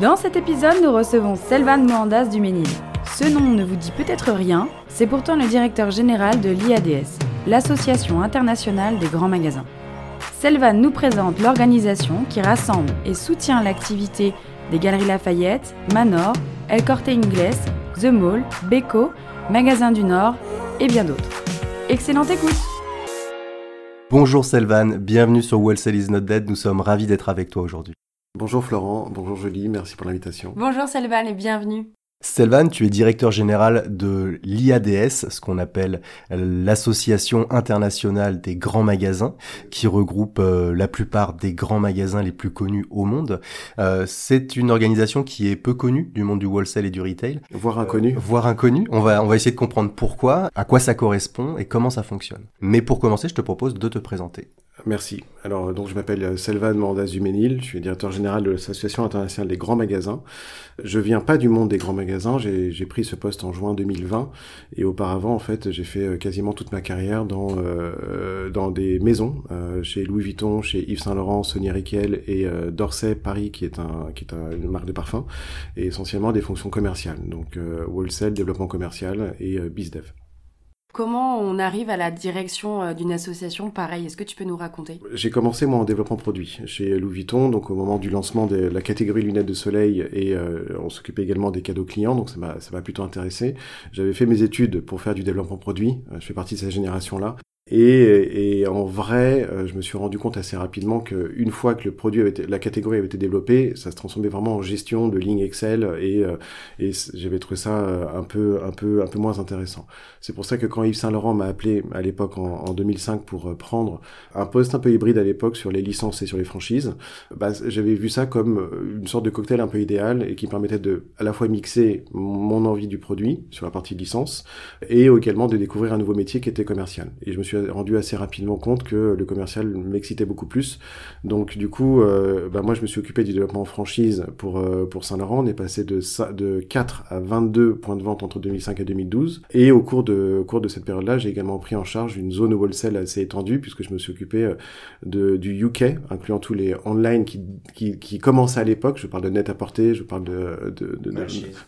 Dans cet épisode, nous recevons Selvan Mohandas du Ménil. Ce nom ne vous dit peut-être rien, c'est pourtant le directeur général de l'IADS, l'Association internationale des grands magasins. Selvan nous présente l'organisation qui rassemble et soutient l'activité des Galeries Lafayette, Manor, El Corte Inglés, The Mall, Beko, Magasins du Nord et bien d'autres. Excellente écoute Bonjour Selvan, bienvenue sur Wholesale is not dead, nous sommes ravis d'être avec toi aujourd'hui. Bonjour Florent, bonjour Julie, merci pour l'invitation. Bonjour Selvan et bienvenue. Selvan, tu es directeur général de l'IADS, ce qu'on appelle l'Association internationale des grands magasins, qui regroupe euh, la plupart des grands magasins les plus connus au monde. Euh, c'est une organisation qui est peu connue du monde du wholesale et du retail. Voire inconnue. Euh, voire inconnue. On va, on va essayer de comprendre pourquoi, à quoi ça correspond et comment ça fonctionne. Mais pour commencer, je te propose de te présenter. Merci. Alors, donc, je m'appelle Selvan Mandas Duménil, je suis directeur général de l'Association internationale des grands magasins. Je viens pas du monde des grands magasins, j'ai pris ce poste en juin 2020 et auparavant, en fait, j'ai fait quasiment toute ma carrière dans euh, dans des maisons, euh, chez Louis Vuitton, chez Yves Saint Laurent, Sonia Riquel et euh, Dorset Paris, qui est un qui est un, une marque de parfum, et essentiellement des fonctions commerciales, donc euh, wholesale, développement commercial et euh, bizdev. Comment on arrive à la direction euh, d'une association pareille? Est-ce que tu peux nous raconter? J'ai commencé moi en développement produit chez Louis Vuitton, donc au moment du lancement de la catégorie lunettes de soleil et euh, on s'occupait également des cadeaux clients, donc ça m'a plutôt intéressé. J'avais fait mes études pour faire du développement produit, je fais partie de cette génération là. Et, et, en vrai, euh, je me suis rendu compte assez rapidement qu'une fois que le produit avait été, la catégorie avait été développée, ça se transformait vraiment en gestion de lignes Excel et, euh, et j'avais trouvé ça euh, un peu, un peu, un peu moins intéressant. C'est pour ça que quand Yves Saint Laurent m'a appelé à l'époque en, en, 2005 pour prendre un poste un peu hybride à l'époque sur les licences et sur les franchises, bah, j'avais vu ça comme une sorte de cocktail un peu idéal et qui permettait de à la fois mixer mon envie du produit sur la partie licence et également de découvrir un nouveau métier qui était commercial. Et je me suis rendu assez rapidement compte que le commercial m'excitait beaucoup plus. Donc du coup, euh, bah, moi je me suis occupé du développement en franchise pour euh, pour Saint-Laurent. On est passé de de 4 à 22 points de vente entre 2005 et 2012. Et au cours de au cours de cette période-là, j'ai également pris en charge une zone wholesale assez étendue puisque je me suis occupé euh, de du UK, incluant tous les online qui qui, qui commençaient à l'époque. Je parle de net à porter, je parle de de, de, de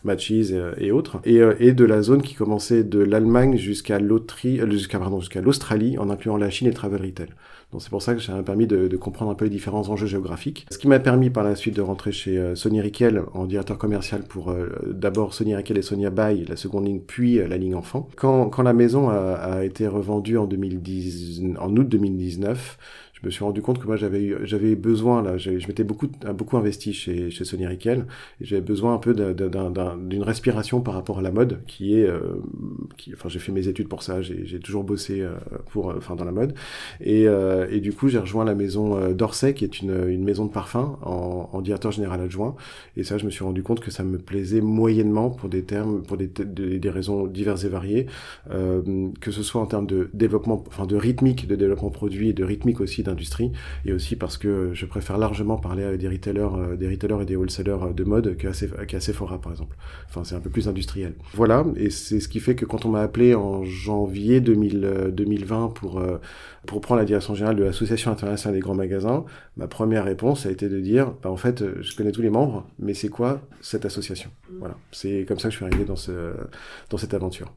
Matches et, et, autres, et et de la zone qui commençait de l'Allemagne jusqu'à l'Australie, jusqu'à jusqu'à l'Australie en incluant la Chine et le travel retail. Donc c'est pour ça que ça m'a permis de, comprendre un peu les différents enjeux géographiques. Ce qui m'a permis par la suite de rentrer chez euh, Sony Riquel en directeur commercial pour euh, d'abord Sony Riquel et Sonia Bay, la seconde ligne, puis euh, la ligne enfant. Quand, la maison a, été revendue en, 2010, en août 2019, je me suis rendu compte que moi j'avais j'avais besoin là, je m'étais beaucoup beaucoup investi chez chez Sony Riquel j'avais besoin un peu d'une respiration par rapport à la mode qui est euh, qui enfin j'ai fait mes études pour ça, j'ai toujours bossé euh, pour enfin dans la mode. Et euh, et du coup j'ai rejoint la maison euh, d'Orsay qui est une une maison de parfum en, en, directeur général adjoint. Et ça je me suis rendu compte que ça me plaisait moyennement pour des termes pour des des, raisons diverses et variées. Euh, que ce soit en termes de développement enfin de rythmique de développement produit et de rythmique aussi industrie et aussi parce que je préfère largement parler avec des retailers, euh, des retailers et des wholesalers de mode qu'à Sephora par exemple. Enfin, c'est un peu plus industriel. Voilà, et c'est ce qui fait que quand on m'a appelé en janvier 2000, 2020 pour euh, pour prendre la direction générale de l'association internationale des grands magasins, ma première réponse a été de dire, bah, en fait, je connais tous les membres, mais c'est quoi cette association? Voilà, c'est comme ça que je suis arrivé dans cette aventure.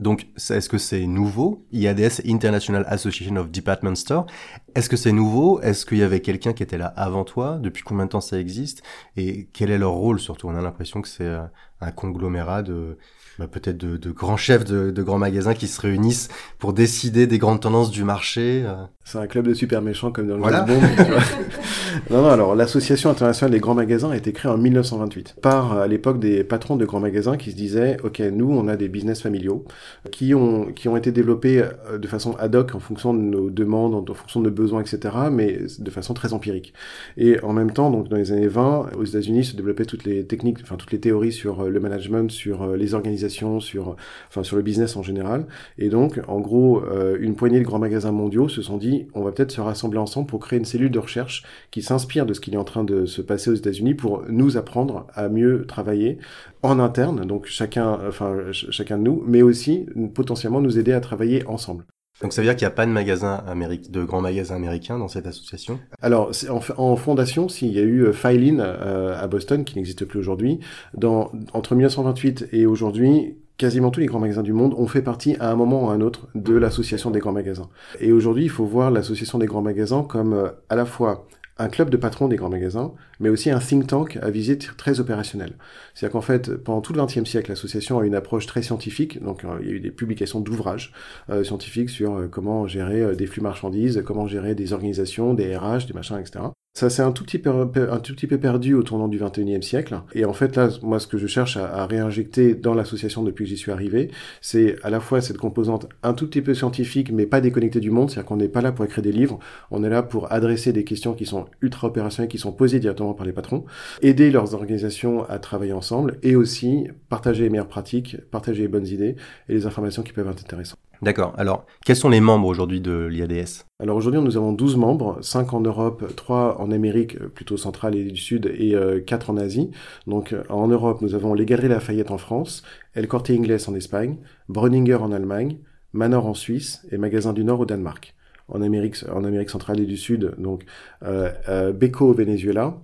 Donc, est-ce que c'est nouveau? IADS, International Association of Department Store. Est-ce que c'est nouveau? Est-ce qu'il y avait quelqu'un qui était là avant toi? Depuis combien de temps ça existe? Et quel est leur rôle surtout? On a l'impression que c'est euh, un conglomérat de bah, peut-être de, grands chefs de, de, grands magasins qui se réunissent pour décider des grandes tendances du marché. C'est un club de super méchants comme dans le voilà. Bond. non, non, alors l'association internationale des grands magasins a été créée en 1928 par à l'époque des patrons de grands magasins qui se disaient ok nous on a des business familiaux qui ont qui ont été développés euh, de façon ad hoc en fonction de nos demandes, en fonction de nos besoins, etc. Mais de façon très empirique. Et en même temps, donc dans les années 20, aux États-Unis se développaient toutes les techniques, enfin toutes les théories sur euh, le management, sur euh, les organisations, sur enfin sur le business en général. Et donc en gros, une poignée de grands magasins mondiaux se sont dit on va peut-être se rassembler ensemble pour créer une cellule de recherche qui s'inspire de ce qui est en train de se passer aux États-Unis pour nous apprendre à mieux travailler en interne, donc chacun, enfin chacun de nous, mais aussi potentiellement nous aider à travailler ensemble. Donc ça veut dire qu'il n'y a pas de magasin de grands magasins américains dans cette association? Alors en, en, fondation, s'il y a eu Filin euh, euh, à Boston qui n'existe plus aujourd'hui, dans entre 1928 et aujourd'hui, quasiment tous les grands magasins du monde ont fait partie à un moment ou à un autre de l'association des grands magasins. Et aujourd'hui, il faut voir l'association des grands magasins comme euh, à la fois un club de patrons des grands magasins, mais aussi un think tank à visite très opérationnelle. C'est-à-dire qu'en fait, pendant tout le XXe siècle, l'association a une approche très scientifique. Donc, euh, il y a eu des publications d'ouvrages euh, scientifiques sur euh, comment gérer des flux marchandises, comment gérer des organisations, des RH, des machins, etc. Ça s'est un tout petit peu un tout petit peu perdu au tournant du 21e siècle. Et en fait là, moi ce que je cherche à, réinjecter dans l'association depuis que j'y suis arrivé, c'est à la fois cette composante un tout petit peu scientifique mais pas déconnectée du monde, c'est-à-dire qu'on n'est pas là pour écrire des livres, on est là pour adresser des questions qui sont ultra opérationnelles, qui sont posées directement par les patrons, aider leurs organisations à travailler ensemble et aussi partager les meilleures pratiques, partager les bonnes idées et les informations qui peuvent être intéressantes. D'accord. Alors, quels sont les membres aujourd'hui de l'IADS? Alors aujourd'hui, nous avons 12 membres, 5 en Europe, 3 en Amérique plutôt centrale et du Sud et 4 euh, en Asie. Donc en Europe, nous avons les Galeries Lafayette en France, El Corte Inglés en Espagne, Breuninger en Allemagne, Manor en Suisse et Magasin du Nord au Danemark. En Amérique, en Amérique centrale et du Sud, donc euh, Beco au Venezuela,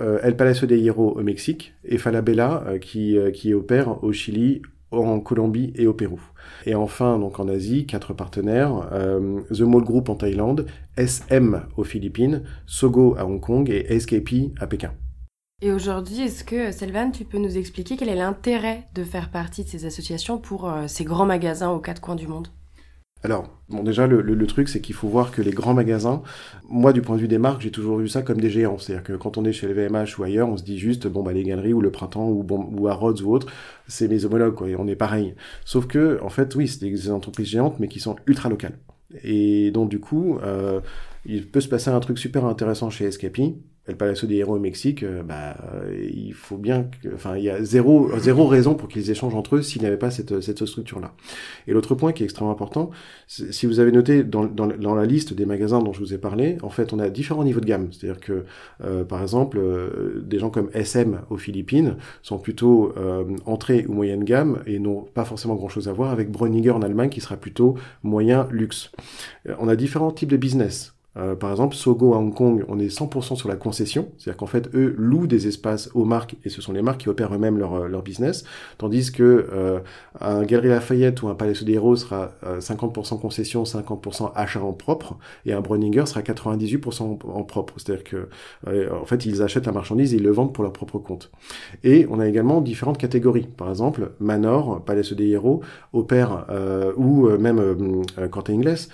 El Palacio de Hierro au Mexique et Falabella qui, qui opère au Chili, en Colombie et au Pérou. Et enfin, donc en Asie, quatre partenaires, euh, The Mall Group en Thaïlande, SM aux Philippines, Sogo à Hong Kong et SKP à Pékin. Et aujourd'hui, est-ce que, Selvan, tu peux nous expliquer quel est l'intérêt de faire partie de ces associations pour euh, ces grands magasins aux quatre coins du monde? Alors, bon, déjà, le, truc, c'est qu'il faut voir que les grands magasins, moi, du point de vue des marques, j'ai toujours vu ça comme des géants. C'est-à-dire que quand on est chez LVMH ou ailleurs, on se dit juste, bon, bah, les galeries ou le printemps ou, bon, ou à Rhodes ou autre, c'est mes homologues, quoi, et on est pareil. Sauf que, en fait, oui, c'est des entreprises géantes, mais qui sont ultra locales. Et donc, du coup, euh, il peut se passer un truc super intéressant chez Escapi, El Palacio des Héros au Mexique, euh, bah, euh, il faut bien que, enfin, il y a zéro, zéro raison pour qu'ils échangent entre eux s'il n'y avait pas cette, cette structure-là. Et l'autre point qui est extrêmement important, si vous avez noté dans, dans, dans, la liste des magasins dont je vous ai parlé, en fait, on a différents niveaux de gamme. C'est-à-dire que, euh, par exemple, des gens comme SM aux Philippines sont plutôt entrée ou moyenne gamme et n'ont pas forcément grand-chose à voir avec Breuninger en Allemagne qui sera plutôt moyen luxe. on a différents types de business. Euh, par exemple, Sogo à Hong Kong, on est 100% sur la concession, c'est-à-dire qu'en fait, eux louent des espaces aux marques et ce sont les marques qui opèrent eux-mêmes leur, euh, leur business, tandis que euh, un Galerie Lafayette ou un Palais Héros sera 50% concession, 50% achat en propre, et un Breuninger sera 98% en propre, c'est-à-dire que en fait, ils achètent la marchandise et ils le vendent pour leur propre compte. Et on a également différentes catégories. Par exemple, Manor, Palais Héros, opère ou même Corte Inglés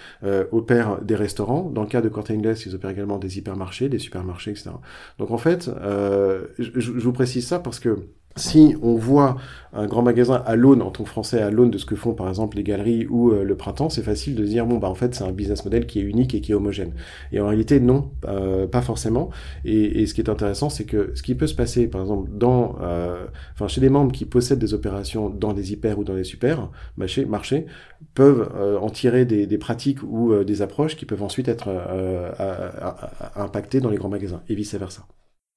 opère des restaurants. Dans le cas de Corte ils opèrent également des hypermarchés, des supermarchés, etc. Donc en fait, euh, je, vous précise ça parce que si on voit un grand magasin à l'aune, en que français, à l'aune de ce que font par exemple les galeries ou euh, le printemps, c'est facile de dire bon bah en fait c'est un business model qui est unique et qui est homogène. Et en réalité non, euh, pas forcément. Et, ce qui est intéressant, c'est que ce qui peut se passer par exemple dans, euh, chez des membres qui possèdent des opérations dans des hyper ou dans des super marchés, peuvent en tirer des, des, pratiques ou des approches qui peuvent ensuite être impactées dans les grands magasins et vice versa.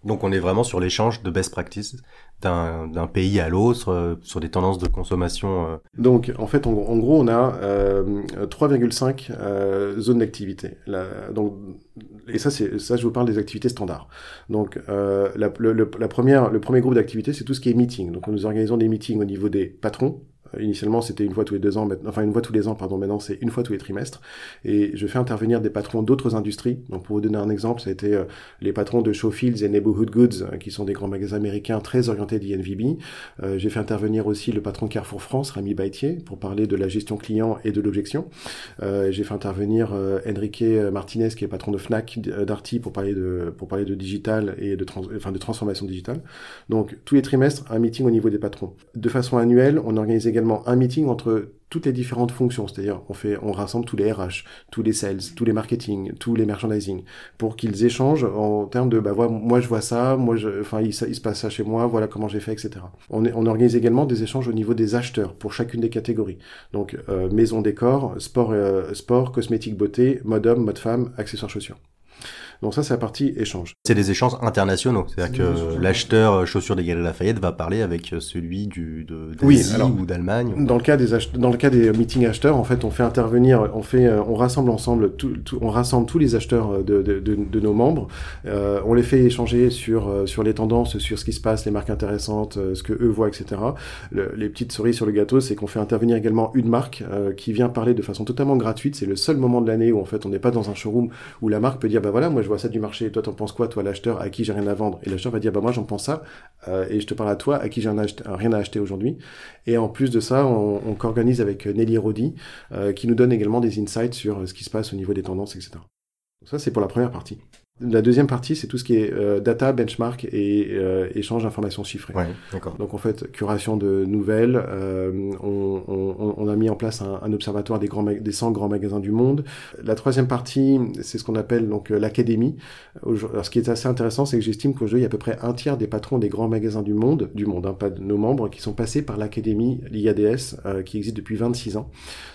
Donc on est vraiment sur l'échange de best practices d'un pays à l'autre, euh, sur des tendances de consommation. Euh. Donc en fait, en, gros, on a 3,5 euh, zones d'activité. Et ça, ça, je vous parle des activités standards. Donc le premier groupe d'activités, c'est tout ce qui est meeting. Donc nous organisons des meetings au niveau des patrons Initialement, c'était une fois tous les deux ans, enfin une fois tous les ans, pardon. Maintenant, c'est une fois tous les trimestres. Et je fais intervenir des patrons d'autres industries. Donc, pour vous donner un exemple, ça a été les patrons de Showfields et Neighborhood Goods, qui sont des grands magasins américains très orientés d'INVB. J'ai fait intervenir aussi le patron Carrefour France, Rami Baitier, pour parler de la gestion client et de l'objection. J'ai fait intervenir Enrique Martinez, qui est patron de Fnac, d'Arty, pour parler de pour parler de digital et de, enfin, de transformation digitale. Donc, tous les trimestres, un meeting au niveau des patrons. De façon annuelle, on organise également un meeting entre toutes les différentes fonctions, c'est-à-dire on fait, on rassemble tous les RH, tous les sales, tous les marketing, tous les merchandising, pour qu'ils échangent en termes de, bah moi je vois ça, moi je, enfin il, se passe ça chez moi, voilà comment j'ai fait, etc. On, organise également des échanges au niveau des acheteurs pour chacune des catégories. Donc euh, maison décor, sport, euh, sport, cosmétique beauté, mode homme, mode femme, accessoires chaussures. Donc ça, c'est la partie échange. C'est des échanges internationaux. C'est-à-dire que l'acheteur euh, chaussures des Galeries Lafayette va parler avec euh, celui du, de, oui, ou d'Allemagne. Dans le cas des dans le cas des meetings acheteurs, en fait, on fait intervenir, on fait, euh, on rassemble ensemble, tout, on rassemble tous les acheteurs de, de, de, de nos membres. Euh, on les fait échanger sur sur les tendances, sur ce qui se passe, les marques intéressantes, ce que eux voient, etc. Le, les petites cerises sur le gâteau, c'est qu'on fait intervenir également une marque euh, qui vient parler de façon totalement gratuite. C'est le seul moment de l'année où en fait on n'est pas dans un showroom où la marque peut dire bah voilà, moi je vois ça du marché, toi t'en penses quoi, toi l'acheteur à qui j'ai rien à vendre? Et l'acheteur va dire bah moi j'en pense ça, euh, et je te parle à toi à qui j'ai rien à acheter aujourd'hui. Et en plus de ça, on, on co-organise avec Nelly Rodi, euh, qui nous donne également des insights sur ce qui se passe au niveau des tendances, etc. Ça c'est pour la première partie. La deuxième partie, c'est tout ce qui est euh, data, benchmark et euh, échange d'informations chiffrées. Ouais, d'accord. Donc en fait, curation de nouvelles. Euh, on, on, on, a mis en place un, un observatoire des, grands des 100 grands magasins du monde. La troisième partie, c'est ce qu'on appelle donc euh, l'académie. Ce qui est assez intéressant, c'est que j'estime qu'aujourd'hui, il y a à peu près un tiers des patrons des grands magasins du monde, du monde, hein, pas de nos membres, qui sont passés par l'académie, l'IADS, euh, qui existe depuis 26 ans.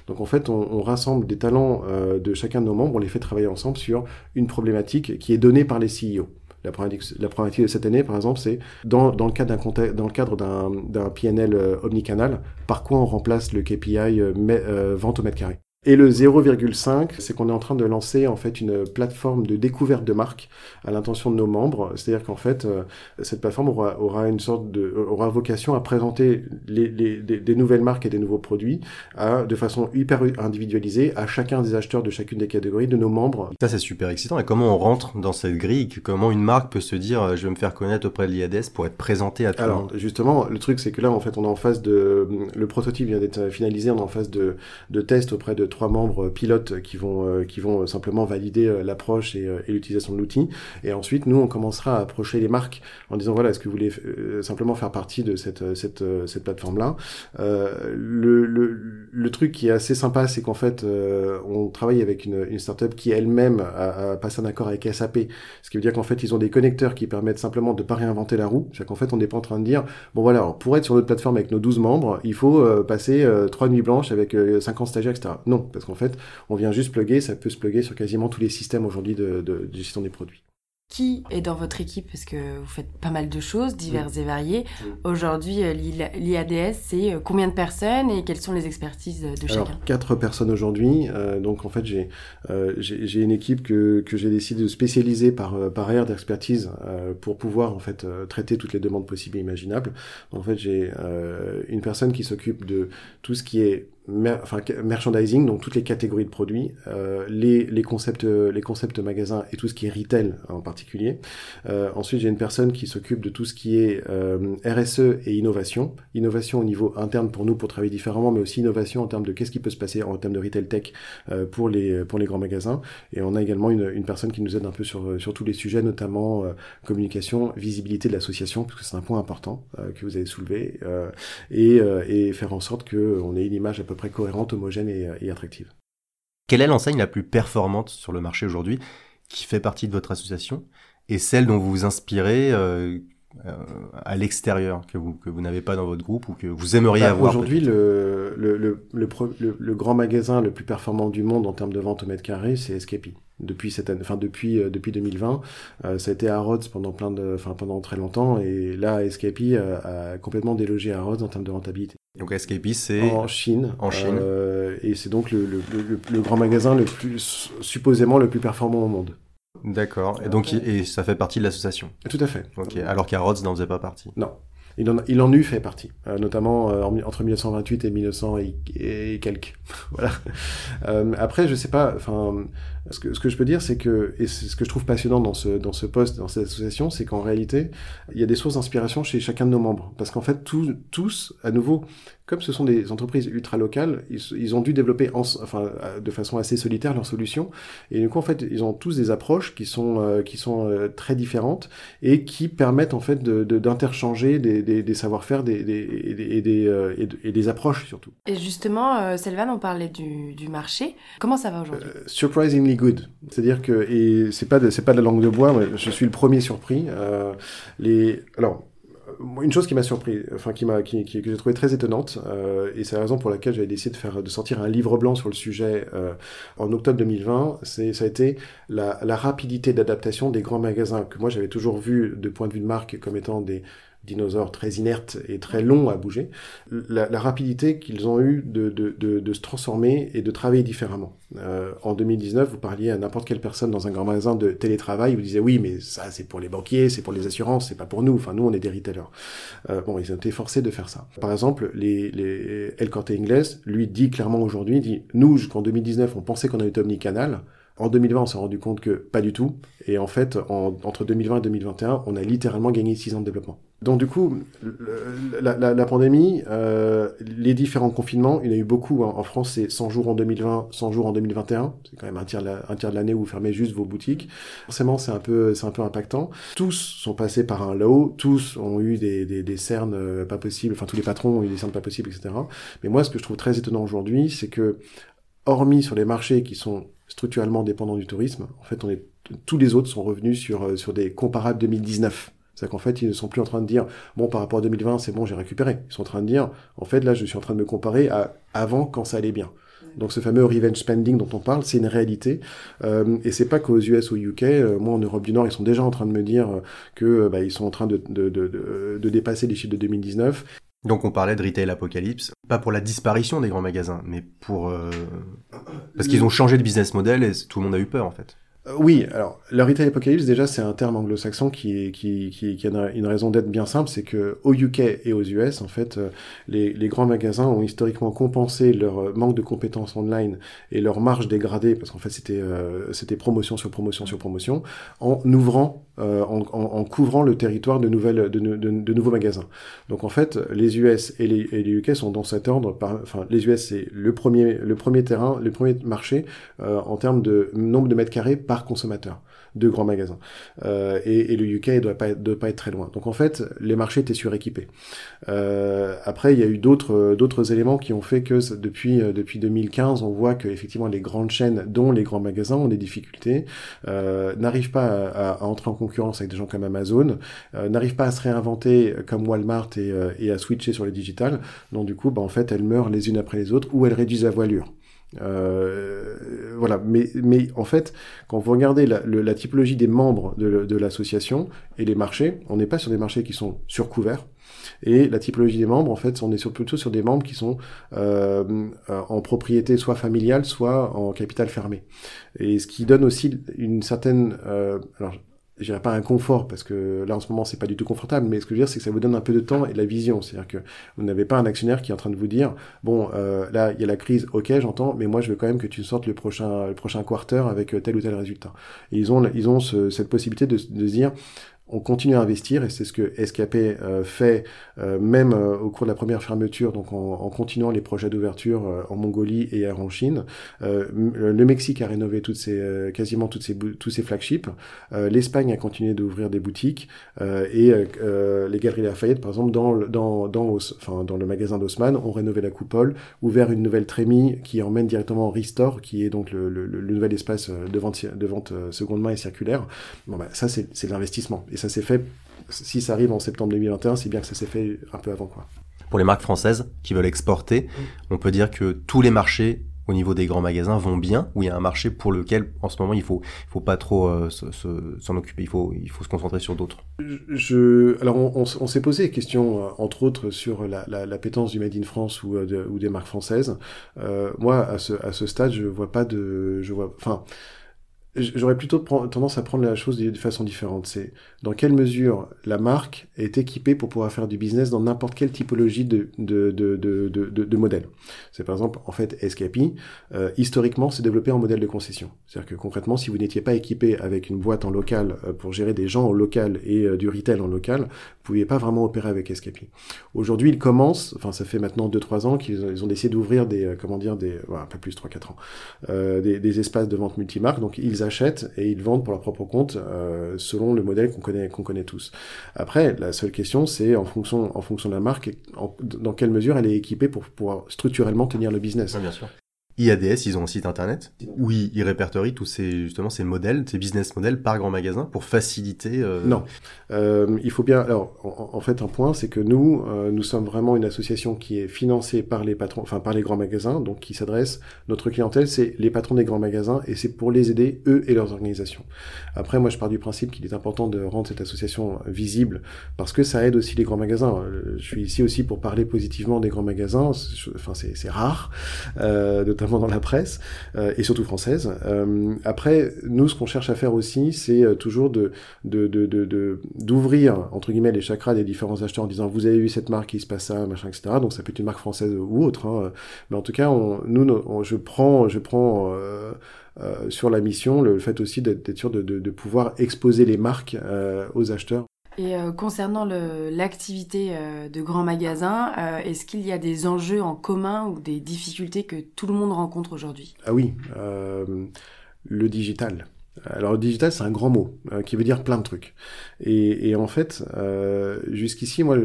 Donc en fait, on, on rassemble des talents de chacun de nos membres, on les fait travailler ensemble sur une problématique qui est donnée par les CEO. La problématique, la de cette année, par exemple, c'est dans, le cadre d'un dans le cadre d'un, PNL euh, omnicanal, par quoi on remplace le KPI euh, euh, vente au mètre carré. Et le 0,5, c'est qu'on est en train de lancer en fait une plateforme de découverte de marques à l'intention de nos membres. C'est-à-dire qu'en fait, euh, cette plateforme aura, aura, une sorte de aura vocation à présenter les, les, des, des, nouvelles marques et des nouveaux produits à, de façon hyper individualisée à chacun des acheteurs de chacune des catégories de nos membres. Ça c'est super excitant. Et comment on rentre dans cette grille Comment une marque peut se dire euh, je vais me faire connaître auprès de l'IADS pour être présenté à tout Alors, le monde? justement, le truc c'est que là en fait on est en phase de le prototype vient d'être finalisé, on est en phase de, de test auprès de trois membres pilotes qui vont euh, qui vont simplement valider euh, l'approche et, l'utilisation de l'outil. Et ensuite, nous, on commencera à approcher les marques en disant voilà, est-ce que vous voulez euh, simplement faire partie de cette cette cette plateforme là. le, le le truc qui est assez sympa, c'est qu'en fait, on travaille avec une, une startup qui elle-même a, a, passé un accord avec SAP, ce qui veut dire qu'en fait, ils ont des connecteurs qui permettent simplement de pas réinventer la roue. C'est qu'en fait, on n'est pas en train de dire bon voilà, pour être sur notre plateforme avec nos 12 membres, il faut passer trois nuits blanches avec 50 stagiaires, etc. Non, parce qu'en fait, on vient juste plugger, ça peut se plugger sur quasiment tous les systèmes aujourd'hui de, de, de, gestion des produits. Qui est dans votre équipe? Parce que vous faites pas mal de choses, diverses oui. et variées. Oui. Aujourd'hui, euh, l'IADS, c'est euh, combien de personnes et quelles sont les expertises de Alors, chacun? Quatre personnes aujourd'hui. Euh, donc, en fait, j'ai euh, une équipe que, que j'ai décidé de spécialiser par, euh, par aire d'expertise euh, pour pouvoir, en fait, traiter toutes les demandes possibles et imaginables. En fait, j'ai une personne qui s'occupe de tout ce qui est mer enfin, merchandising, donc toutes les catégories de produits, euh, les, les, concepts, les concepts magasins et tout ce qui est retail en particulier. Euh, ensuite, j'ai une personne qui s'occupe de tout ce qui est euh, RSE et innovation. Innovation au niveau interne pour nous, pour travailler différemment, mais aussi innovation en termes de qu'est-ce qui peut se passer en termes de retail tech euh, pour, les, pour les grands magasins. Et on a également une, une personne qui nous aide un peu sur, sur tous les sujets, notamment euh, communication, visibilité de l'association, parce que c'est un point important euh, que vous avez soulevé, et, et faire en sorte qu'on ait une image peu près cohérente, homogène et, et attractive. Quelle est l'enseigne la plus performante sur le marché aujourd'hui qui fait partie de votre association et celle dont vous vous inspirez euh, euh, à l'extérieur que vous que vous n'avez pas dans votre groupe ou que vous aimeriez bah, avoir Aujourd'hui, le le, le, le, grand magasin le plus performant du monde en termes de vente au mètre carré, c'est Escapee. Depuis cette année, enfin depuis euh, depuis 2020, euh, ça a été Harrods pendant plein de, enfin pendant très longtemps, et là Escapee a, a complètement délogé Harrods en termes de rentabilité. Donc Escapee, c'est en Chine. En Chine. Euh, et c'est donc le, le, le, le, grand magasin le plus supposément le plus performant au monde. D'accord. Et donc et ça fait partie de l'association. Tout à fait. Ok. Alors qu'Harrods n'en faisait pas partie. Non. Il en, il en eut fait partie, notamment entre 1928 et 1900 et, et quelques. voilà. après, je sais pas, enfin, ce que, ce que je peux dire, c'est que, et c'est ce que je trouve passionnant dans ce, dans ce poste, dans cette association, c'est qu'en réalité, il y a des sources d'inspiration chez chacun de nos membres. Parce qu'en fait, tous, tous, à nouveau, comme ce sont des entreprises ultra locales, ils, ils ont dû développer enfin, de façon assez solitaire leurs solutions. Et du coup, en fait, ils ont tous des approches qui sont, euh, qui sont euh, très différentes et qui permettent en fait d'interchanger de, des, des, des savoir-faire des, des, et, des, euh, et, des approches surtout. Et justement, Selvan, on parlait du, du marché. Comment ça va aujourd'hui? Surprisingly good. C'est-à-dire que, et c'est pas, pas de la langue de bois, mais je suis le premier surpris. les, alors, une chose qui m'a surpris, enfin qui m'a, qui, que j'ai trouvé très étonnante, euh, et c'est la raison pour laquelle j'avais décidé de faire, de sortir un livre blanc sur le sujet euh, en octobre 2020, c'est ça a été la, la rapidité d'adaptation des grands magasins que moi j'avais toujours vu de point de vue de marque comme étant des dinosaures très inertes et très longs à bouger, la, rapidité qu'ils ont eu de, de, de, se transformer et de travailler différemment. Euh, en 2019, vous parliez à n'importe quelle personne dans un grand magasin de télétravail, vous disiez oui, mais ça c'est pour les banquiers, c'est pour les assurances, c'est pas pour nous. Enfin, nous on est des retailers. Euh, bon, ils ont été forcés de faire ça. Par exemple, les, les El Corte Inglés, lui dit clairement aujourd'hui, dit nous, jusqu'en 2019, on pensait qu'on avait été omnicanal. En 2020, on s'est rendu compte que pas du tout. Et en fait, entre 2020 et 2021, on a littéralement gagné 6 ans de développement. Donc du coup, la, la, la pandémie, euh, les différents confinements, il y en a eu beaucoup. Hein. En France, c'est 100 jours en 2020, 100 jours en 2021. C'est quand même un tiers, un tiers de l'année où vous fermez juste vos boutiques. Forcément, c'est un peu, c'est un peu impactant. Tous sont passés par un low, tous ont eu des, des, des cernes euh, pas possibles. Enfin, tous les patrons ont eu des cernes pas possibles, etc. Mais moi, ce que je trouve très étonnant aujourd'hui, c'est que, hormis sur les marchés qui sont structurellement dépendants du tourisme, en fait, on est, tous les autres sont revenus sur, euh, sur des comparables 2019. C'est-à-dire qu'en fait, ils ne sont plus en train de dire, bon, par rapport à 2020, c'est bon, j'ai récupéré. Ils sont en train de dire, en fait, là, je suis en train de me comparer à avant quand ça allait bien. Donc ce fameux revenge spending dont on parle, c'est une réalité. Euh, et c'est pas qu'aux US ou au UK. Euh, moi, en Europe du Nord, ils sont déjà en train de me dire que bah, ils sont en train de, de, de, de, dépasser les chiffres de 2019. Donc on parlait de retail apocalypse, pas pour la disparition des grands magasins, mais pour parce qu'ils ont changé de business model et tout le monde a eu peur en fait. Euh, oui, alors le retail apocalypse déjà c'est un terme anglo-saxon qui, qui, qui, qui, a une raison d'être bien simple, c'est que au UK et aux US en fait euh, les, les, grands magasins ont historiquement compensé leur euh, manque de compétences online et leur marge dégradée parce qu'en fait c'était c'était promotion sur promotion sur promotion en ouvrant en, en, en, couvrant le territoire de nouvelles de, de, de, nouveaux magasins. Donc en fait les US et les, et les UK sont dans cet ordre. Par, enfin les US c'est le premier le premier terrain le premier marché en termes de nombre de mètres carrés par consommateur de grands magasins. Euh, et, le UK ne doit pas, être, doit pas être très loin. Donc en fait, les marchés étaient suréquipés. Euh, après, il y a eu d'autres d'autres éléments qui ont fait que depuis euh, depuis 2015, on voit que effectivement les grandes chaînes, dont les grands magasins, ont des difficultés, euh, n'arrivent pas à, entrer en concurrence avec des gens comme Amazon, euh, n'arrivent pas à se réinventer comme Walmart et, euh, à switcher sur les digital. Donc du coup, bah, en fait, elles meurent les unes après les autres ou elles réduisent la voilure. Euh, voilà, mais, mais en fait, quand vous regardez la, la typologie des membres de, de l'association et les marchés, on n'est pas sur des marchés qui sont surcouverts. Et la typologie des membres, en fait, on est sur, plutôt sur des membres qui sont euh, en propriété soit familiale, soit en capital fermé. Et ce qui donne aussi une certaine, euh, alors je dirais pas un confort parce que là en ce moment c'est pas du tout confortable mais ce que je veux dire c'est que ça vous donne un peu de temps et de la vision. C'est à dire que vous n'avez pas un actionnaire qui est en train de vous dire bon euh, là il y a la crise ok j'entends mais moi je veux quand même que tu sortes le prochain le prochain quarter avec tel ou tel résultat et ils ont ils ont cette possibilité de, de dire on continue à investir et c'est ce que SKP euh, fait euh, même euh, au cours de la première fermeture, donc en, en continuant les projets d'ouverture en Mongolie et en Chine. le Mexique a rénové toutes ses, quasiment toutes ses, tous ses flagships. L'Espagne a continué d'ouvrir des boutiques et les Galeries Lafayette, par exemple, dans, dans, dans, enfin, dans le magasin d'Haussmann, ont rénové la coupole, ouvert une nouvelle trémie qui emmène directement au Restore, qui est donc le, nouvel espace de vente, de vente seconde main et circulaire. Bon, bah, ça, c'est l'investissement ça s'est fait, si ça arrive en septembre 2021, c'est bien que ça s'est fait un peu avant, quoi. Pour les marques françaises qui veulent exporter, on peut dire que tous les marchés au niveau des grands magasins vont bien, ou il y a un marché pour lequel en ce moment il faut il faut pas trop euh, s'en occuper, il faut il faut se concentrer sur d'autres. Je alors on, on, s'est posé des questions euh, entre autres sur la, la, la pétence du made in France ou, euh, de, ou des marques françaises. Euh, moi à ce à ce stade je vois pas de je vois enfin J'aurais plutôt tendance à prendre la chose de façon différente. C'est dans quelle mesure la marque est équipée pour pouvoir faire du business dans n'importe quelle typologie de, de, de, de, de, modèle. C'est par exemple, en fait, Escapi, euh, historiquement, c'est développé en modèle de concession. C'est-à-dire que concrètement, si vous n'étiez pas équipé avec une boîte en local euh, pour gérer des gens en local et euh, du retail en local, vous pouviez pas vraiment opérer avec Escapi. Aujourd'hui, ils commencent, enfin, ça fait maintenant 2-3 ans qu'ils ont, ont décidé d'ouvrir des, euh, comment dire, des, voilà, un peu plus 3-4 ans, euh, des, des espaces de vente multimarques. Donc, ils achètent et ils vendent pour leur propre compte euh, selon le modèle qu'on connaît, qu'on connaît tous. Après, la seule question, c'est en fonction, en fonction de la marque, dans quelle mesure elle est équipée pour pouvoir structurellement tenir le business. bien sûr. IADS, ils ont un site internet où ils, répertorient tous ces justement ces modèles, ces business models par grand magasin pour faciliter. Euh... Non, euh, il faut bien. Alors, en, fait, un point, c'est que nous, euh, nous sommes vraiment une association qui est financée par les patrons, enfin par les grands magasins, donc qui s'adresse. Notre clientèle, c'est les patrons des grands magasins, et c'est pour les aider eux et leurs organisations. Après, moi, je pars du principe qu'il est important de rendre cette association visible parce que ça aide aussi les grands magasins. Je suis ici aussi pour parler positivement des grands magasins. Enfin, c'est rare, euh, dans la presse, euh, et surtout française. Euh, après, nous, ce qu'on cherche à faire aussi, c'est euh, toujours d'ouvrir, entre guillemets, les chakras des différents acheteurs en disant, vous avez vu cette marque, il se passe ça, machin, etc. Donc ça peut être une marque française ou autre. Hein. Mais en tout cas, nous, je prends, sur la mission le fait aussi d'être sûr de, pouvoir exposer les marques aux acheteurs. Et euh, concernant l'activité euh, de grands magasins, euh, est-ce qu'il y a des enjeux en commun ou des difficultés que tout le monde rencontre aujourd'hui? Ah oui, le digital. Alors le digital, c'est un grand mot qui veut dire plein de trucs. Et, en fait, jusqu'ici, moi,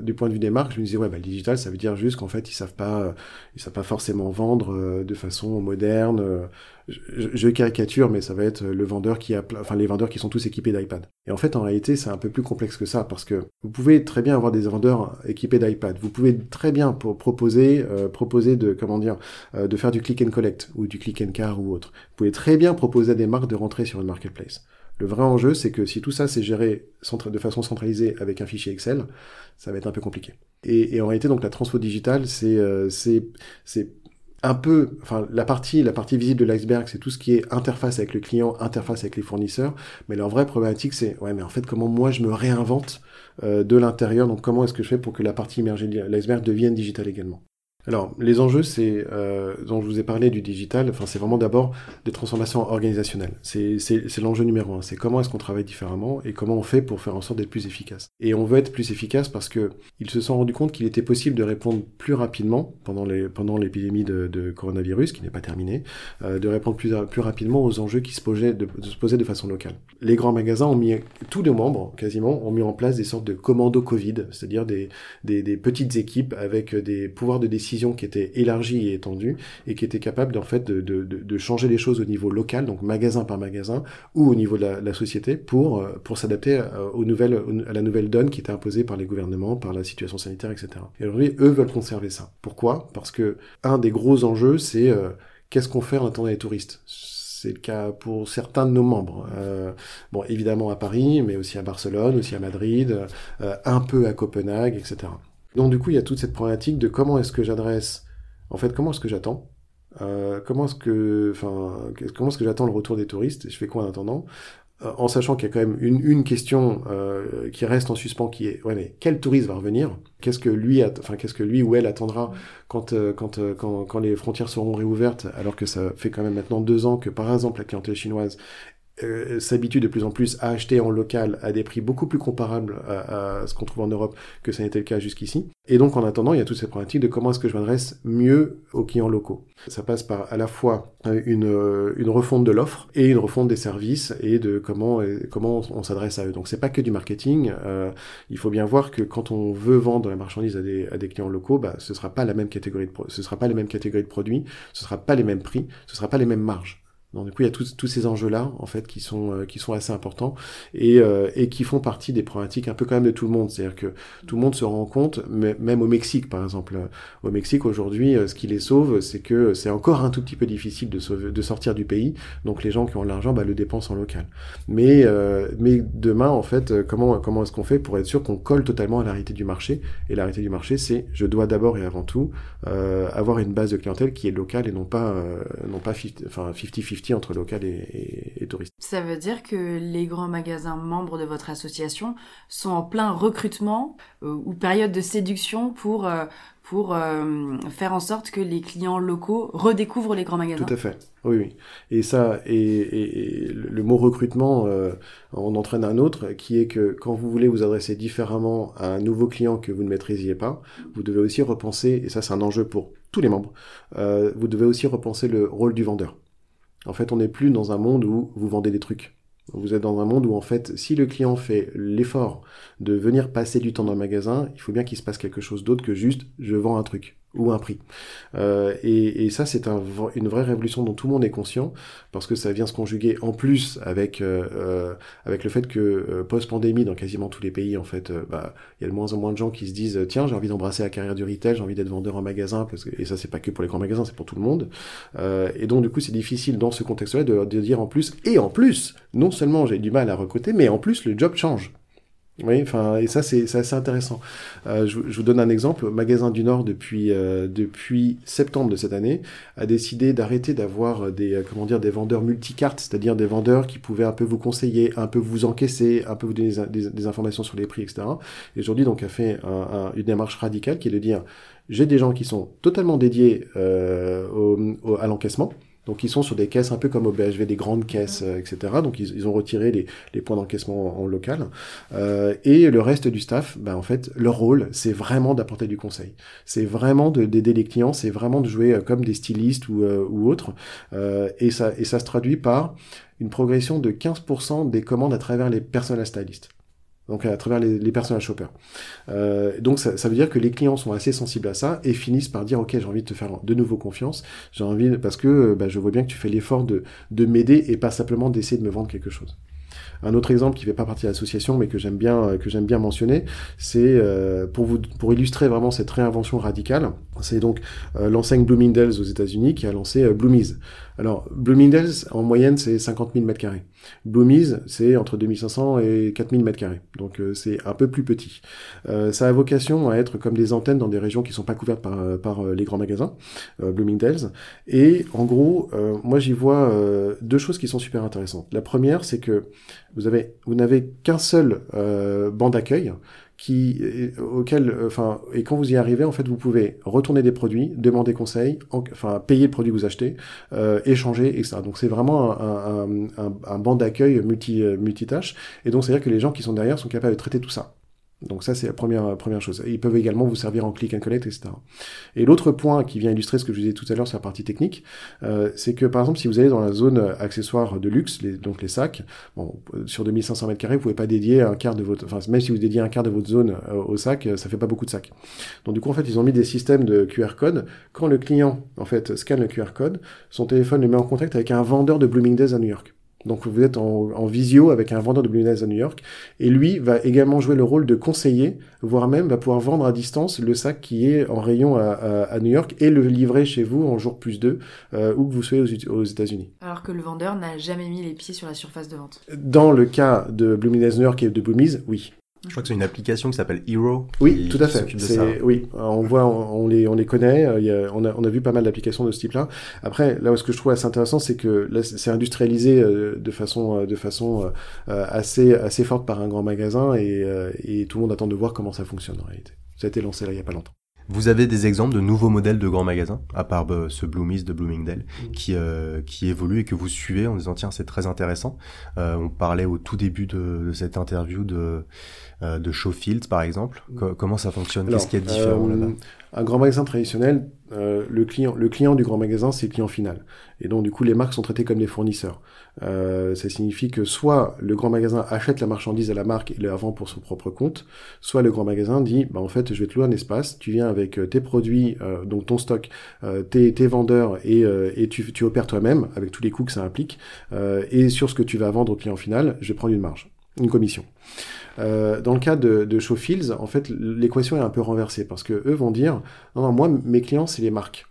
du point de vue des marques, je me disais ouais, bah, le digital, ça veut dire juste qu'en fait, ils savent pas, savent pas forcément vendre de façon moderne je, caricature, mais ça va être le vendeur qui a, enfin les vendeurs qui sont tous équipés d'iPad. Et en fait, en réalité, c'est un peu plus complexe que ça parce que vous pouvez très bien avoir des vendeurs équipés d'iPad. Vous pouvez très bien proposer, euh, proposer de comment dire, euh, de faire du click and collect ou du click and car ou autre. Vous pouvez très bien proposer à des marques de rentrer sur une marketplace. Le vrai enjeu, c'est que si tout ça c'est géré de façon centralisée avec un fichier Excel, ça va être un peu compliqué. Et, et en réalité, donc la transfo digitale, c'est euh, c'est un peu, enfin la partie, la partie visible de l'iceberg, c'est tout ce qui est interface avec le client, interface avec les fournisseurs. Mais leur vraie problématique, c'est ouais, mais en fait, comment moi je me réinvente euh, de l'intérieur? Donc comment est-ce que je fais pour que la partie immergée de l'iceberg devienne digitale également? Alors, les enjeux, c'est euh, dont je vous ai parlé du digital. Enfin, c'est vraiment d'abord des transformations organisationnelles. C'est l'enjeu numéro un. C'est comment est-ce qu'on travaille différemment et comment on fait pour faire en sorte d'être plus efficace. Et on veut être plus efficace parce que ils se sont rendus compte qu'il était possible de répondre plus rapidement pendant les pendant l'épidémie de, de, coronavirus qui n'est pas terminée, euh, de répondre plus plus rapidement aux enjeux qui se posaient de, poser de façon locale. Les grands magasins ont mis tous les membres quasiment ont mis en place des sortes de commandos Covid, c'est-à-dire des, des des petites équipes avec des pouvoirs de décision qui était élargie et étendue et qui était capable en fait de, changer les choses au niveau local, donc magasin par magasin, ou au niveau de la, société pour, euh, pour s'adapter euh, aux nouvelles, à la nouvelle donne qui était imposée par les gouvernements, par la situation sanitaire, etc. Et aujourd'hui, eux veulent conserver ça. Pourquoi? Parce que un des gros enjeux, c'est euh, qu'est-ce qu'on fait en attendant les touristes? C'est le cas pour certains de nos membres. bon, évidemment à Paris, mais aussi à Barcelone, aussi à Madrid, un peu à Copenhague, etc. Donc du coup, il y a toute cette problématique de comment est-ce que j'adresse, en fait, comment est-ce que j'attends, euh, comment est-ce que, enfin, comment est-ce que j'attends le retour des touristes, je fais quoi en attendant, euh, en sachant qu'il y a quand même une, une question euh, qui reste en suspens, qui est, ouais, mais quel touriste va revenir? Qu'est-ce que lui, enfin, qu'est-ce que lui ou elle attendra quand, quand, quand, quand les frontières seront réouvertes, alors que ça fait quand même maintenant deux ans que, par exemple, la clientèle chinoise euh, s'habitue de plus en plus à acheter en local à des prix beaucoup plus comparables à, ce qu'on trouve en Europe que ça n'était le cas jusqu'ici. Et donc en attendant, il y a toute cette problématique de comment est-ce que je m'adresse mieux aux clients locaux. Ça passe par à la fois euh, une, euh, une refonte de l'offre et une refonte des services et de comment, comment on, s'adresse à eux. Donc c'est pas que du marketing. il faut bien voir que quand on veut vendre la marchandise à des, à des clients locaux, bah, ce sera pas la même catégorie de ce sera pas les mêmes catégories de produits, ce sera pas les mêmes prix, ce sera pas les mêmes marges. Donc du coup, il y a tous, ces enjeux-là, en fait, qui sont, euh, qui sont assez importants et, euh, et qui font partie des problématiques un peu quand même de tout le monde. C'est-à-dire que tout le monde se rend compte, même au Mexique, par exemple. Au Mexique, aujourd'hui, euh, ce qui les sauve, c'est que c'est encore un tout petit peu difficile de, sauver, de sortir du pays. Donc les gens qui ont l'argent bah, le dépensent en local. Mais, mais demain, en fait, comment, comment est-ce qu'on fait pour être sûr qu'on colle totalement à la réalité du marché? Et la réalité du marché, c'est je dois d'abord et avant tout avoir une base de clientèle qui est locale et non pas, non pas 50-50 50-50 entre local et, et, touriste. Ça veut dire que les grands magasins membres de votre association sont en plein recrutement ou période de séduction pour pour euh, faire en sorte que les clients locaux redécouvrent les grands magasins. Tout à fait. Oui, oui. Et ça, et, le mot recrutement euh, en entraîne un autre, qui est que quand vous voulez vous adresser différemment à un nouveau client que vous ne maîtrisiez pas, vous devez aussi repenser, et ça c'est un enjeu pour tous les membres, euh, vous devez aussi repenser le rôle du vendeur. En fait, on n'est plus dans un monde où vous vendez des trucs. Vous êtes dans un monde où en fait, si le client fait l'effort de venir passer du temps dans le magasin, il faut bien qu'il se passe quelque chose d'autre que juste je vends un truc ou un prix. Euh, et, et, ça, c'est un, une vraie révolution dont tout le monde est conscient, parce que ça vient se conjuguer en plus avec euh, euh avec le fait que euh, post-pandémie, dans quasiment tous les pays, en fait, euh, bah, il y a de moins en moins de gens qui se disent tiens, j'ai envie d'embrasser la carrière du retail, j'ai envie d'être vendeur en magasin, parce que, et ça, c'est pas que pour les grands magasins, c'est pour tout le monde. et donc, du coup, c'est difficile dans ce contexte-là de, de dire en plus, et en plus, non seulement j'ai du mal à recruter, mais en plus, le job change. Oui, enfin, et ça c'est assez intéressant. Euh, je, je, vous donne un exemple. Magasin du Nord depuis euh, depuis septembre de cette année a décidé d'arrêter d'avoir des euh, comment dire des vendeurs multicartes, c'est-à-dire des vendeurs qui pouvaient un peu vous conseiller, un peu vous encaisser, un peu vous donner des, des, informations sur les prix, etc. Et aujourd'hui donc a fait un, un, une démarche radicale qui est de dire j'ai des gens qui sont totalement dédiés euh, au, à l'encaissement donc ils sont sur des caisses un peu comme au BHV, des grandes caisses, euh, etc. Donc ils, ils, ont retiré les, les points d'encaissement en, local. Euh, et le reste du staff, ben, en fait, leur rôle, c'est vraiment d'apporter du conseil. C'est vraiment d'aider les clients, c'est vraiment de jouer euh, comme des stylistes ou, euh, ou autres. Euh, et, ça, et ça se traduit par une progression de 15% des commandes à travers les personnels stylistes donc à travers les, personnages shoppers. Euh, donc ça, veut dire que les clients sont assez sensibles à ça et finissent par dire ok j'ai envie de te faire de nouveau confiance, j'ai envie parce que bah, je vois bien que tu fais l'effort de, de m'aider et pas simplement d'essayer de me vendre quelque chose. Un autre exemple qui fait pas partie de l'association, mais que j'aime bien, que j'aime bien mentionner, c'est euh, pour vous, pour illustrer vraiment cette réinvention radicale. C'est donc euh, l'enseigne Bloomingdale's aux États-Unis qui a lancé euh, Bloomies. Alors Bloomingdale's en moyenne c'est 50 000 mètres carrés. Bloomies c'est entre 2500 et 4000 mètres carrés. Donc euh, c'est un peu plus petit. Euh, ça a vocation à être comme des antennes dans des régions qui sont pas couvertes par, euh, les grands magasins, Bloomingdale's. Et en gros, moi j'y vois deux choses qui sont super intéressantes. La première c'est que vous n'avez qu'un seul banc d'accueil qui auquel enfin et quand vous y arrivez en fait vous pouvez retourner des produits demander conseil enfin payer le produit que vous achetez euh, échanger etc donc c'est vraiment un, un, un, un banc d'accueil multi multitâche. Et donc c'est à dire que les gens qui sont derrière sont capables de traiter tout ça donc ça, c'est la première, première chose. ils peuvent également vous servir en click and collect, etc. Et l'autre point qui vient illustrer ce que je disais tout à l'heure sur la partie technique, euh, c'est que par exemple, si vous allez dans la zone accessoire de luxe, donc les sacs, bon, sur 2500 mètres carrés, vous pouvez pas dédier un quart de votre, enfin même si vous dédiez un quart de votre zone euh, au sac, ça fait pas beaucoup de sacs. Donc du coup, en fait, ils ont mis des systèmes de QR code. Quand le client, en fait, scanne le QR code, son téléphone le met en contact avec un vendeur de Bloomingdale's à New York. Donc vous êtes en, visio avec un vendeur de Bloomingdale's à New York et lui va également jouer le rôle de conseiller, voire même va pouvoir vendre à distance le sac qui est en rayon à, New York et le livrer chez vous en jour plus 2 euh, où que vous soyez aux, États-Unis. Alors que le vendeur n'a jamais mis les pieds sur la surface de vente. Dans le cas de Bloomingdale's New York et de Bloomies, oui. Je crois que c'est une application qui s'appelle Hero. Oui, tout à fait. Oui, on voit, on, les, on les connaît. Il y a, on, a, on a vu pas mal d'applications de ce type-là. Après, là, ce que je trouve assez intéressant, c'est que là, c'est industrialisé euh, de façon, euh, de façon euh, assez, assez forte par un grand magasin et, et tout le monde attend de voir comment ça fonctionne en réalité. Ça a été lancé là il y a pas longtemps. Vous avez des exemples de nouveaux modèles de grands magasins, à part bah, ce Bloomies de Bloomingdale, mm. qui, euh, qui évolue et que vous suivez en disant tiens c'est très intéressant. Euh, on parlait au tout début de, de cette interview de, euh, de Showfield par exemple. Mm. comment ça fonctionne? Qu'est-ce qui est différent là-bas? un grand magasin traditionnel, euh, le, client, le client du grand magasin, c'est le client final. Et donc, du coup, les marques sont traitées comme des fournisseurs. Euh, ça signifie que soit le grand magasin achète la marchandise à la marque et la vend pour son propre compte, soit le grand magasin dit, bah, en fait, je vais te louer un espace, tu viens avec euh, tes produits, euh, donc ton stock, euh, tes, tes, vendeurs, et, et tu, tu opères toi-même, avec tous les coûts que ça implique, et sur ce que tu vas vendre au client final, je vais prendre une marge, une commission. Euh, dans le cas de, de Showfields, en fait, l'équation est un peu renversée parce que eux vont dire non, non, moi, mes clients, c'est les marques.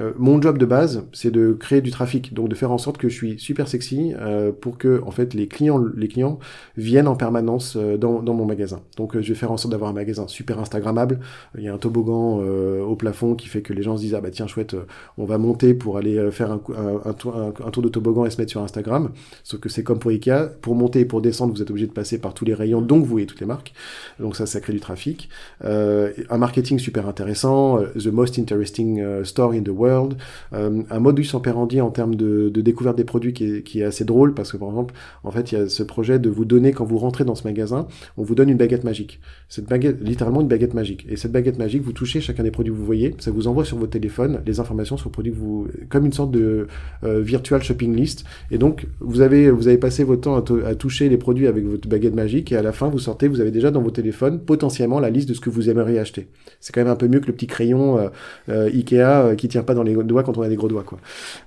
Euh, mon job de base, c'est de créer du trafic, donc de faire en sorte que je suis super sexy euh, pour que en fait les clients, les clients viennent en permanence euh, dans, dans, mon magasin. Donc je vais faire en sorte d'avoir un magasin super instagrammable. Il y a un toboggan au plafond qui fait que les gens se disent ah bah tiens chouette, on va monter pour aller faire un, un, tour, un, tour de toboggan et se mettre sur Instagram. Sauf que c'est comme pour Ikea, pour monter et pour descendre, vous êtes obligé de passer par tous les rayons, donc vous voyez toutes les marques. Donc ça, ça crée du trafic. un marketing super intéressant, the most interesting store in the world, euh, un modus operandi en termes de, découverte des produits qui est, assez drôle parce que par exemple, en fait, il y a ce projet de vous donner quand vous rentrez dans ce magasin, on vous donne une baguette magique. Cette baguette, littéralement une baguette magique. Et cette baguette magique, vous touchez chacun des produits que vous voyez, ça vous envoie sur votre téléphone les informations sur le produit que vous, comme une sorte de euh, virtual shopping list. Et donc, vous avez, vous avez passé votre temps à, toucher les produits avec votre baguette magique et à la fin, vous sortez, vous avez déjà dans vos téléphones potentiellement la liste de ce que vous aimeriez acheter. C'est quand même un peu mieux que le petit crayon euh, Ikea qui tient pas dans les doigts quand on a des gros doigts, quoi.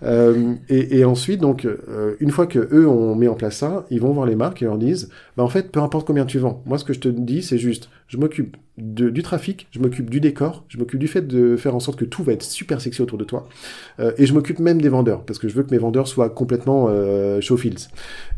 Euh, et, ensuite, donc, euh, une fois que eux ont mis en place ça, ils vont voir les marques et leur disent, bah en fait, peu importe combien tu vends. Moi, ce que je te dis, c'est juste, je m'occupe du trafic, je m'occupe du décor, je m'occupe du fait de faire en sorte que tout va être super sexy autour de toi, euh, et je m'occupe même des vendeurs parce que je veux que mes vendeurs soient complètement show fields.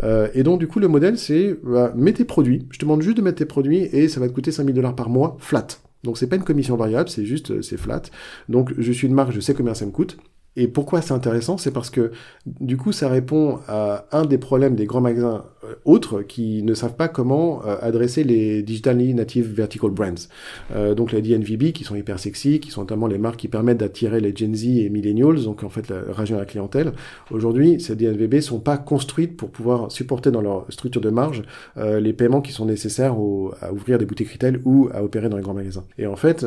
Euh, et donc du coup, le modèle, c'est bah, mets tes produits. Je te demande juste de mettre tes produits et ça va te coûter 5000 dollars par mois flat. Donc c'est pas une commission variable, c'est juste euh, c'est flat. Donc je suis une marque, je sais combien ça me coûte. Et pourquoi c'est intéressant C'est parce que du coup, ça répond à un des problèmes des grands magasins euh, autres qui ne savent pas comment euh, adresser les digitally native vertical brands. Euh, donc les DNVB qui sont hyper sexy, qui sont notamment les marques qui permettent d'attirer les Gen Z et millennials, donc en fait la région à la clientèle. Aujourd'hui, ces DNVB sont pas construites pour pouvoir supporter dans leur structure de marge les paiements qui sont nécessaires à ouvrir des boutiques retail ou à opérer dans les grands magasins. Et en fait,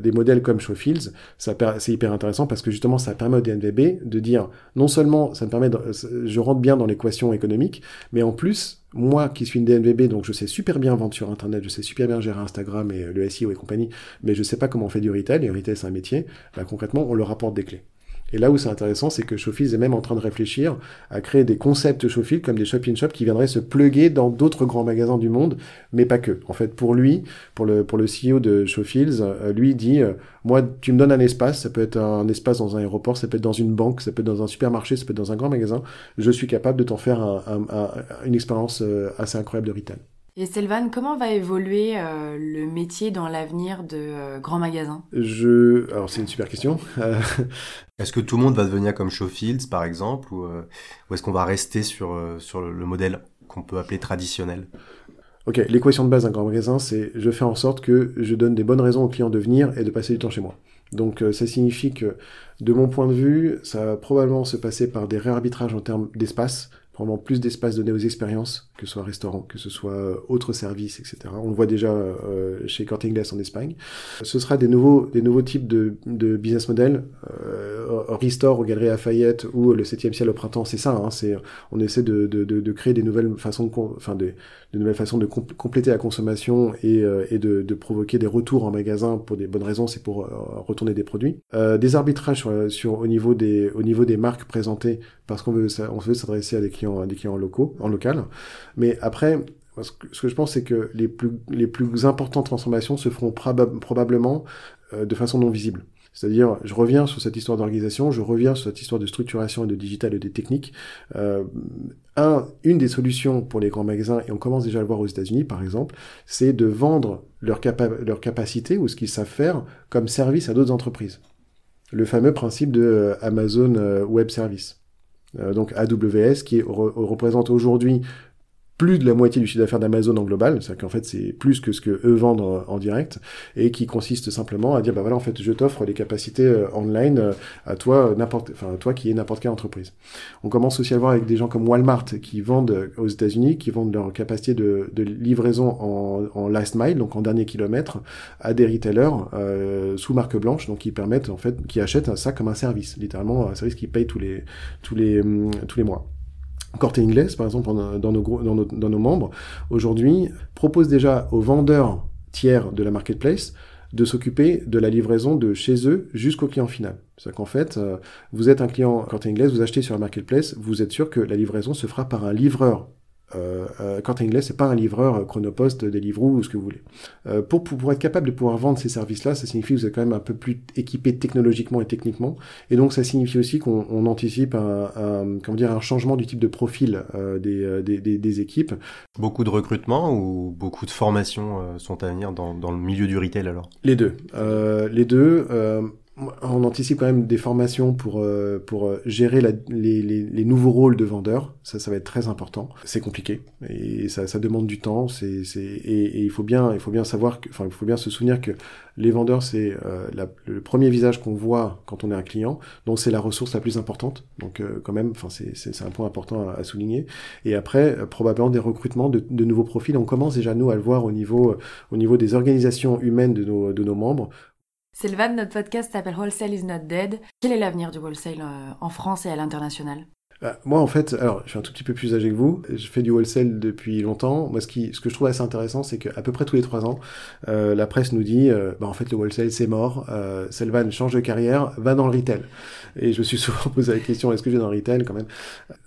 des modèles comme Showfields, c'est hyper intéressant parce que justement ça permet DNVB de dire non seulement ça me permet, de, je rentre bien dans l'équation économique, mais en plus, moi qui suis une DNVB, donc je sais super bien vendre sur Internet, je sais super bien gérer Instagram et le SEO et compagnie, mais je sais pas comment on fait du retail, et retail c'est un métier, bah, concrètement on leur apporte des clés. Et là où c'est intéressant, c'est que Showfields est même en train de réfléchir à créer des concepts Showfields comme des shop-in-shop qui viendraient se pluguer dans d'autres grands magasins du monde, mais pas que. En fait, pour lui, pour le, pour le CEO de Showfields, euh, lui dit, euh, moi, tu me donnes un espace, ça peut être un espace dans un aéroport, ça peut être dans une banque, ça peut être dans un supermarché, ça peut être dans un grand magasin, je suis capable de t'en faire une expérience euh, assez incroyable de retail. Et Sylvain, comment va évoluer euh, le métier dans l'avenir de euh, grands magasins Je, alors c'est une super question. est-ce que tout le monde va devenir comme Showfields par exemple, ou, euh, ou est-ce qu'on va rester sur sur le modèle qu'on peut appeler traditionnel? Ok, l'équation de base d'un grand magasin, c'est je fais en sorte que je donne des bonnes raisons aux clients de venir et de passer du temps chez moi. Donc ça signifie que, de mon point de vue, ça va probablement se passer par des réarbitrages en termes d'espace, probablement plus d'espace donné aux expériences, que ce soit restaurant, que ce soit euh, autres services, etc. On le voit déjà euh, chez Corte en Espagne. Ce sera des nouveaux, des nouveaux types de, business model. Euh, Restore aux Galeries Lafayette ou le 7e ciel au printemps, c'est ça. Hein, on essaie de, créer des nouvelles façons, de, enfin de nouvelles façons de compléter la consommation et, euh, et de, de, provoquer des retours en magasin pour des bonnes raisons, c'est pour retourner des produits. des arbitrages sur, sur, au niveau des, au niveau des marques présentées parce qu'on veut, on veut s'adresser à des clients, à des clients locaux, en local. Mais après, ce que, je pense, c'est que les plus, les plus importantes transformations se feront probablement euh, de façon non visible. C'est-à-dire, je reviens sur cette histoire d'organisation, je reviens sur cette histoire de structuration et de digital et des techniques. Euh, un, une des solutions pour les grands magasins, et on commence déjà à le voir aux États-Unis par exemple, c'est de vendre leur, leur capacité ou ce qu'ils savent faire comme service à d'autres entreprises. Le fameux principe de euh, Amazon Web Service. Euh, donc AWS, qui représente aujourd'hui plus de la moitié du chiffre d'affaires d'Amazon en global, c'est-à-dire qu'en fait c'est plus que ce que eux vendent en, direct, et qui consiste simplement à dire bah voilà en fait je t'offre les capacités euh, online euh, à toi n'importe, enfin à toi qui est n'importe quelle entreprise. On commence aussi à voir avec des gens comme Walmart qui vendent aux États-Unis, qui vendent leur capacité de, de livraison en, en, last mile, donc en dernier kilomètre, à des retailers euh, sous marque blanche, donc qui permettent en fait, qui achètent ça comme un service, littéralement un service qui paye tous les tous les hum, tous les mois. Corte Inglés, par exemple, dans nos, membres, aujourd'hui, propose déjà aux vendeurs tiers de la marketplace de s'occuper de la livraison de chez eux jusqu'au client final. C'est-à-dire qu'en fait, euh, vous êtes un client Corte Inglés, vous achetez sur la marketplace, vous êtes sûr que la livraison se fera par un livreur Euh, euh, Quentin Inglés, c'est pas un livreur Chronopost, Deliveroo ou ce que vous voulez. Euh, pour, pour être capable de pouvoir vendre ces services-là, ça signifie que vous êtes quand même un peu plus équipé technologiquement et techniquement. Et donc, ça signifie aussi qu'on anticipe un, un, comment dire, un changement du type de profil des, des, des, des, équipes. Beaucoup de recrutement ou beaucoup de formations sont à venir dans, dans le milieu du retail alors? Les deux. les deux on anticipe quand même des formations pour euh, pour euh, gérer la, les, les, les, nouveaux rôles de vendeurs. Ça, ça va être très important. C'est compliqué et ça, ça demande du temps. C'est c'est et, il faut bien il faut bien savoir que enfin il faut bien se souvenir que les vendeurs c'est euh, le premier visage qu'on voit quand on est un client. Donc c'est la ressource la plus importante. Donc euh, quand même enfin c'est c'est un point important à, à, souligner. Et après probablement des recrutements de, de, nouveaux profils. On commence déjà nous à le voir au niveau au niveau des organisations humaines de nos de nos membres Sylvain, notre podcast s'appelle Wholesale is not dead. Quel est l'avenir du wholesale euh, en France et à l'international? Bah, moi, en fait, alors, je suis un tout petit peu plus âgé que vous. Je fais du wholesale depuis longtemps. Moi, ce, qui, ce que je trouve assez intéressant, c'est qu'à peu près tous les trois ans, euh, la presse nous dit, euh, bah, en fait, le wholesale, c'est mort. Euh, Selvan change de carrière, va dans le retail. Et je me suis souvent posé la question, est-ce que je vais dans le retail quand même?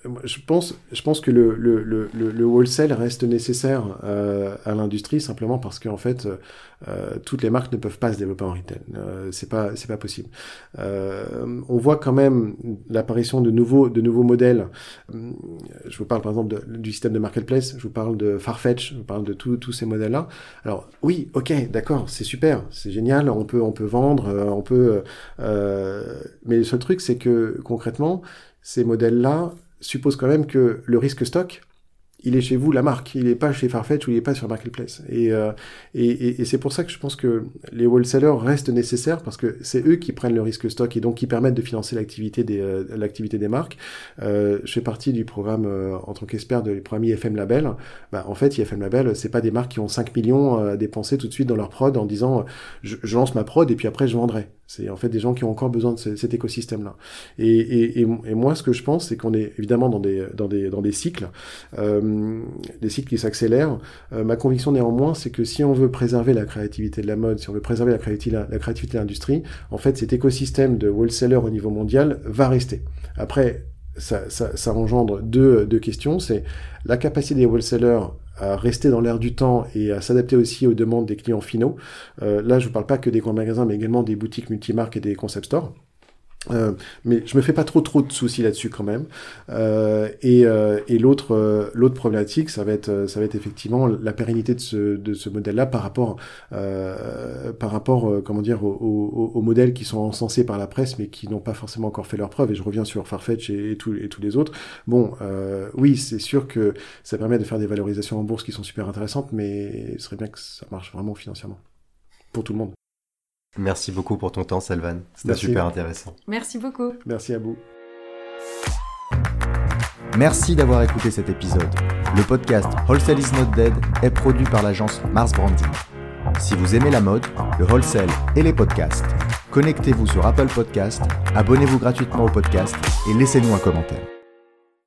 Euh, Je pense, je pense que le, le, le, le wholesale reste nécessaire euh, à l'industrie simplement parce qu'en fait, euh, toutes les marques ne peuvent pas se développer en retail. C'est pas, c'est pas possible. on voit quand même l'apparition de nouveaux, de nouveaux modèles euh, je vous parle par exemple du système de marketplace, je vous parle de Farfetch, je vous parle de tous ces modèles-là. Alors oui, ok, d'accord, c'est super, c'est génial, on peut, on peut vendre, euh, on peut. Euh, mais le seul truc, c'est que concrètement, ces modèles-là supposent quand même que le risque stock il est chez vous la marque, il n'est pas chez Farfetch ou il n'est pas sur Marketplace. Et, euh, et, et, c'est pour ça que je pense que les wholesalers restent nécessaires parce que c'est eux qui prennent le risque stock et donc qui permettent de financer l'activité des, euh, des marques. Euh, je fais partie du programme euh, en tant qu'expert de premier IFM Label. Bah, en fait, IFM Label, c'est pas des marques qui ont 5 millions à dépenser tout de suite dans leur prod en disant je, je lance ma prod et puis après je vendrai. C'est en fait des gens qui ont encore besoin de cet écosystème-là. Et, et, et, moi, ce que je pense, c'est qu'on est évidemment dans des, dans des, dans des cycles, euh, des cycles qui s'accélèrent. Euh, ma conviction néanmoins, c'est que si on veut préserver la créativité de la mode, si on veut préserver la créativité, la, créativité de l'industrie, en fait, cet écosystème de wholesaler au niveau mondial va rester. Après, ça, ça, ça engendre deux, deux questions. C'est la capacité des wholesalers à rester dans l'air du temps et à s'adapter aussi aux demandes des clients finaux. Euh, là, je ne vous parle pas que des grands magasins, mais également des boutiques multimarques et des concept stores. Euh, mais je me fais pas trop trop de soucis là-dessus quand même. Euh, et, euh, et l'autre euh, l'autre problématique, ça va être ça va être effectivement la pérennité de ce de ce modèle-là par rapport euh, par rapport comment dire aux, aux, aux, modèles qui sont encensés par la presse mais qui n'ont pas forcément encore fait leur preuve. Et je reviens sur Farfetch et, et, tout, et tous les autres. Bon, oui, c'est sûr que ça permet de faire des valorisations en bourse qui sont super intéressantes, mais ce serait bien que ça marche vraiment financièrement pour tout le monde. Merci beaucoup pour ton temps, Salvan. C'était super intéressant. Merci beaucoup. Merci à vous. Merci d'avoir écouté cet épisode. Le podcast Wholesale is not dead est produit par l'agence Mars Branding. Si vous aimez la mode, le wholesale et les podcasts, connectez-vous sur Apple Podcast, abonnez-vous gratuitement au podcast et laissez-nous un commentaire.